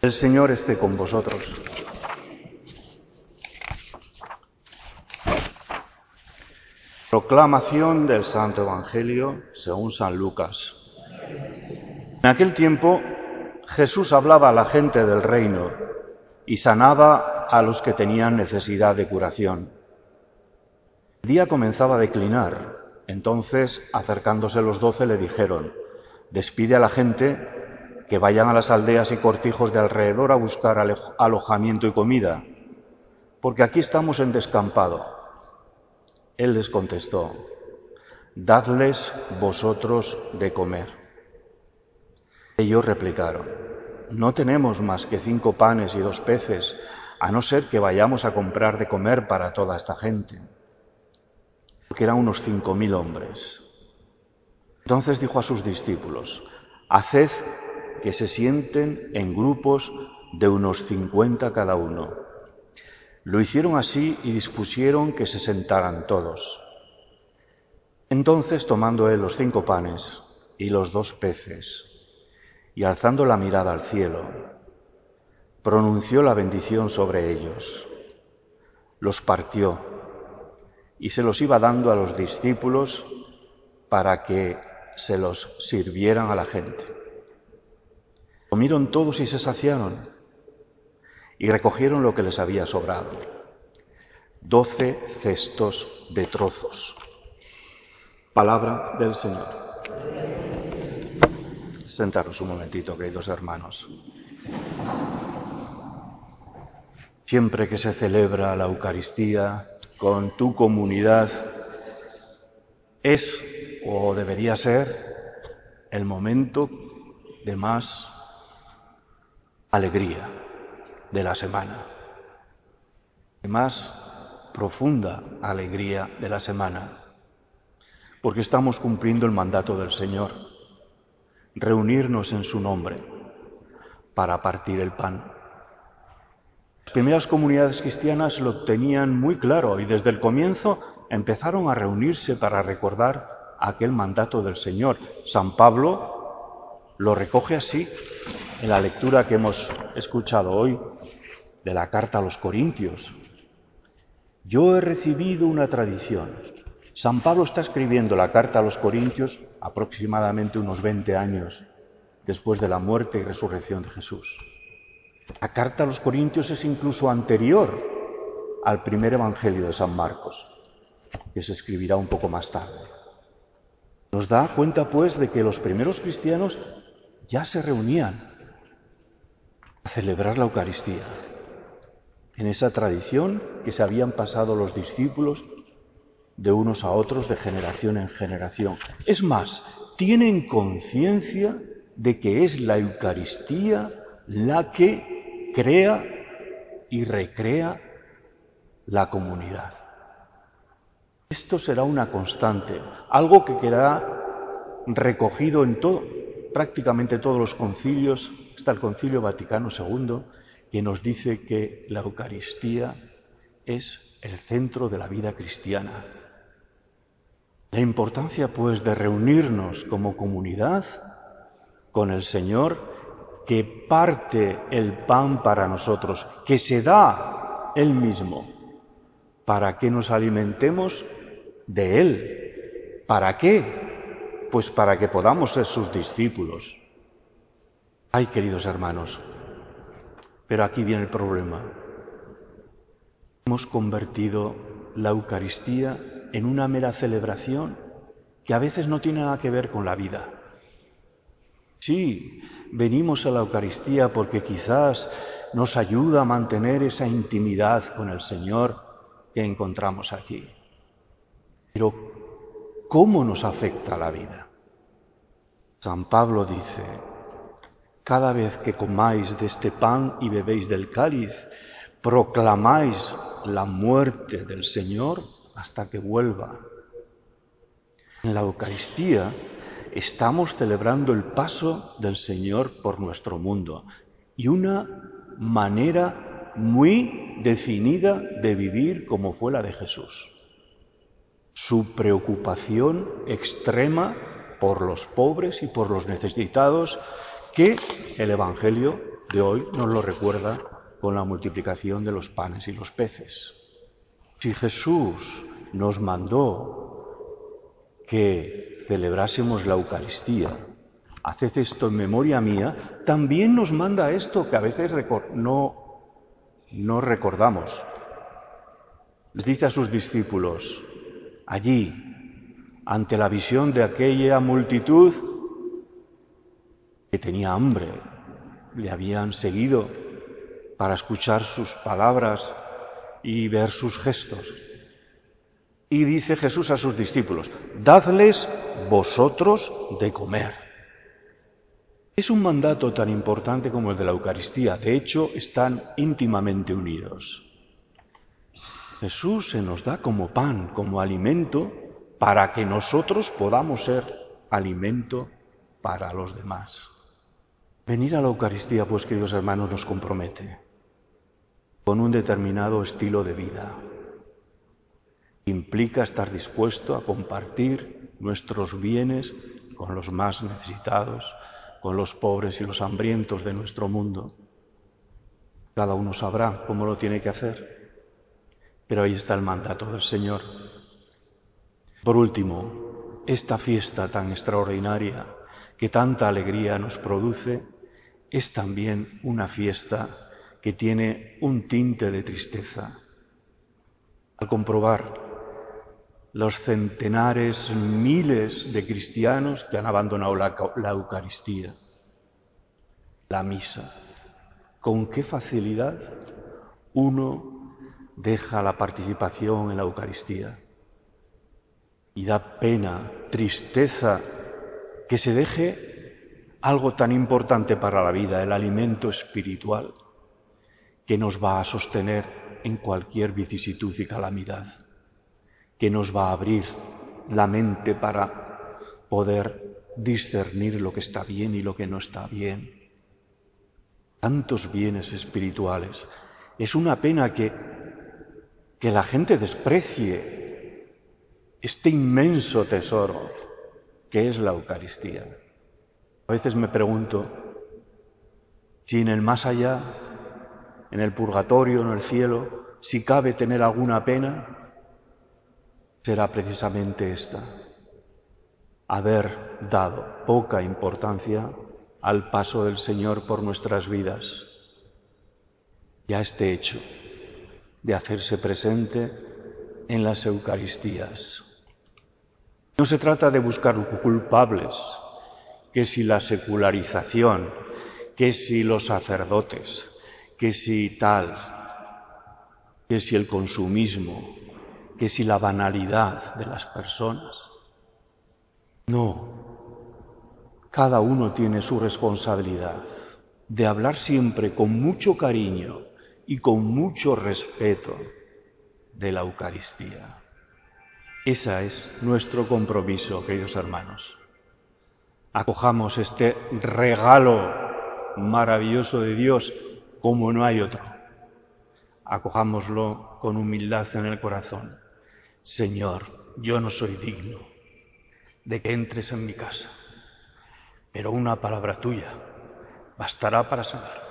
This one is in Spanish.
El Señor esté con vosotros. Proclamación del Santo Evangelio según San Lucas. En aquel tiempo Jesús hablaba a la gente del reino y sanaba a los que tenían necesidad de curación. El día comenzaba a declinar. Entonces, acercándose los doce, le dijeron, despide a la gente que vayan a las aldeas y cortijos de alrededor a buscar alojamiento y comida, porque aquí estamos en descampado. Él les contestó, Dadles vosotros de comer. Ellos replicaron, No tenemos más que cinco panes y dos peces, a no ser que vayamos a comprar de comer para toda esta gente, porque eran unos cinco mil hombres. Entonces dijo a sus discípulos, Haced que se sienten en grupos de unos cincuenta cada uno. Lo hicieron así y dispusieron que se sentaran todos. Entonces, tomando él los cinco panes y los dos peces, y alzando la mirada al cielo, pronunció la bendición sobre ellos, los partió y se los iba dando a los discípulos para que se los sirvieran a la gente. Comieron todos y se saciaron y recogieron lo que les había sobrado, doce cestos de trozos. Palabra del Señor. Sentaros un momentito, queridos hermanos. Siempre que se celebra la Eucaristía con tu comunidad, es o debería ser el momento de más alegría de la semana, más profunda alegría de la semana, porque estamos cumpliendo el mandato del Señor, reunirnos en su nombre para partir el pan. Las primeras comunidades cristianas lo tenían muy claro y desde el comienzo empezaron a reunirse para recordar aquel mandato del Señor. San Pablo lo recoge así en la lectura que hemos escuchado hoy de la carta a los Corintios. Yo he recibido una tradición. San Pablo está escribiendo la carta a los Corintios aproximadamente unos 20 años después de la muerte y resurrección de Jesús. La carta a los Corintios es incluso anterior al primer Evangelio de San Marcos, que se escribirá un poco más tarde. Nos da cuenta, pues, de que los primeros cristianos ya se reunían a celebrar la Eucaristía, en esa tradición que se habían pasado los discípulos de unos a otros de generación en generación. Es más, tienen conciencia de que es la Eucaristía la que crea y recrea la comunidad. Esto será una constante, algo que quedará recogido en todo, prácticamente todos los concilios, hasta el Concilio Vaticano II, que nos dice que la Eucaristía es el centro de la vida cristiana. La importancia, pues, de reunirnos como comunidad con el Señor que parte el pan para nosotros, que se da Él mismo, para que nos alimentemos de Él. ¿Para qué? Pues para que podamos ser sus discípulos. Ay, queridos hermanos, pero aquí viene el problema. Hemos convertido la Eucaristía en una mera celebración que a veces no tiene nada que ver con la vida. Sí, venimos a la Eucaristía porque quizás nos ayuda a mantener esa intimidad con el Señor que encontramos aquí. Pero, ¿cómo nos afecta la vida? San Pablo dice, cada vez que comáis de este pan y bebéis del cáliz, proclamáis la muerte del Señor hasta que vuelva. En la Eucaristía estamos celebrando el paso del Señor por nuestro mundo y una manera muy definida de vivir como fue la de Jesús. Su preocupación extrema por los pobres y por los necesitados que el Evangelio de hoy nos lo recuerda con la multiplicación de los panes y los peces. Si Jesús nos mandó que celebrásemos la Eucaristía, haced esto en memoria mía, también nos manda esto que a veces no, no recordamos. Les dice a sus discípulos, allí, ante la visión de aquella multitud que tenía hambre, le habían seguido para escuchar sus palabras y ver sus gestos. Y dice Jesús a sus discípulos, dadles vosotros de comer. Es un mandato tan importante como el de la Eucaristía. De hecho, están íntimamente unidos. Jesús se nos da como pan, como alimento, para que nosotros podamos ser alimento para los demás. Venir a la Eucaristía, pues, queridos hermanos, nos compromete con un determinado estilo de vida. Implica estar dispuesto a compartir nuestros bienes con los más necesitados, con los pobres y los hambrientos de nuestro mundo. Cada uno sabrá cómo lo tiene que hacer, pero ahí está el mandato del Señor. Por último, esta fiesta tan extraordinaria que tanta alegría nos produce es también una fiesta que tiene un tinte de tristeza. Al comprobar los centenares, miles de cristianos que han abandonado la, Eucaristía, la misa, con qué facilidad uno deja la participación en la Eucaristía. Y da pena, tristeza, que se deje algo tan importante para la vida, el alimento espiritual que nos va a sostener en cualquier vicisitud y calamidad, que nos va a abrir la mente para poder discernir lo que está bien y lo que no está bien. Tantos bienes espirituales. Es una pena que, que la gente desprecie este inmenso tesoro que es la Eucaristía. A veces me pregunto si en el más allá en el purgatorio, en el cielo, si cabe tener alguna pena, será precisamente esta, haber dado poca importancia al paso del Señor por nuestras vidas y a este hecho de hacerse presente en las Eucaristías. No se trata de buscar culpables, que si la secularización, que si los sacerdotes, que si tal, que si el consumismo, que si la banalidad de las personas. No, cada uno tiene su responsabilidad de hablar siempre con mucho cariño y con mucho respeto de la Eucaristía. Ese es nuestro compromiso, queridos hermanos. Acojamos este regalo maravilloso de Dios como no hay otro. Acojámoslo con humildad en el corazón. Señor, yo no soy digno de que entres en mi casa, pero una palabra tuya bastará para sanar.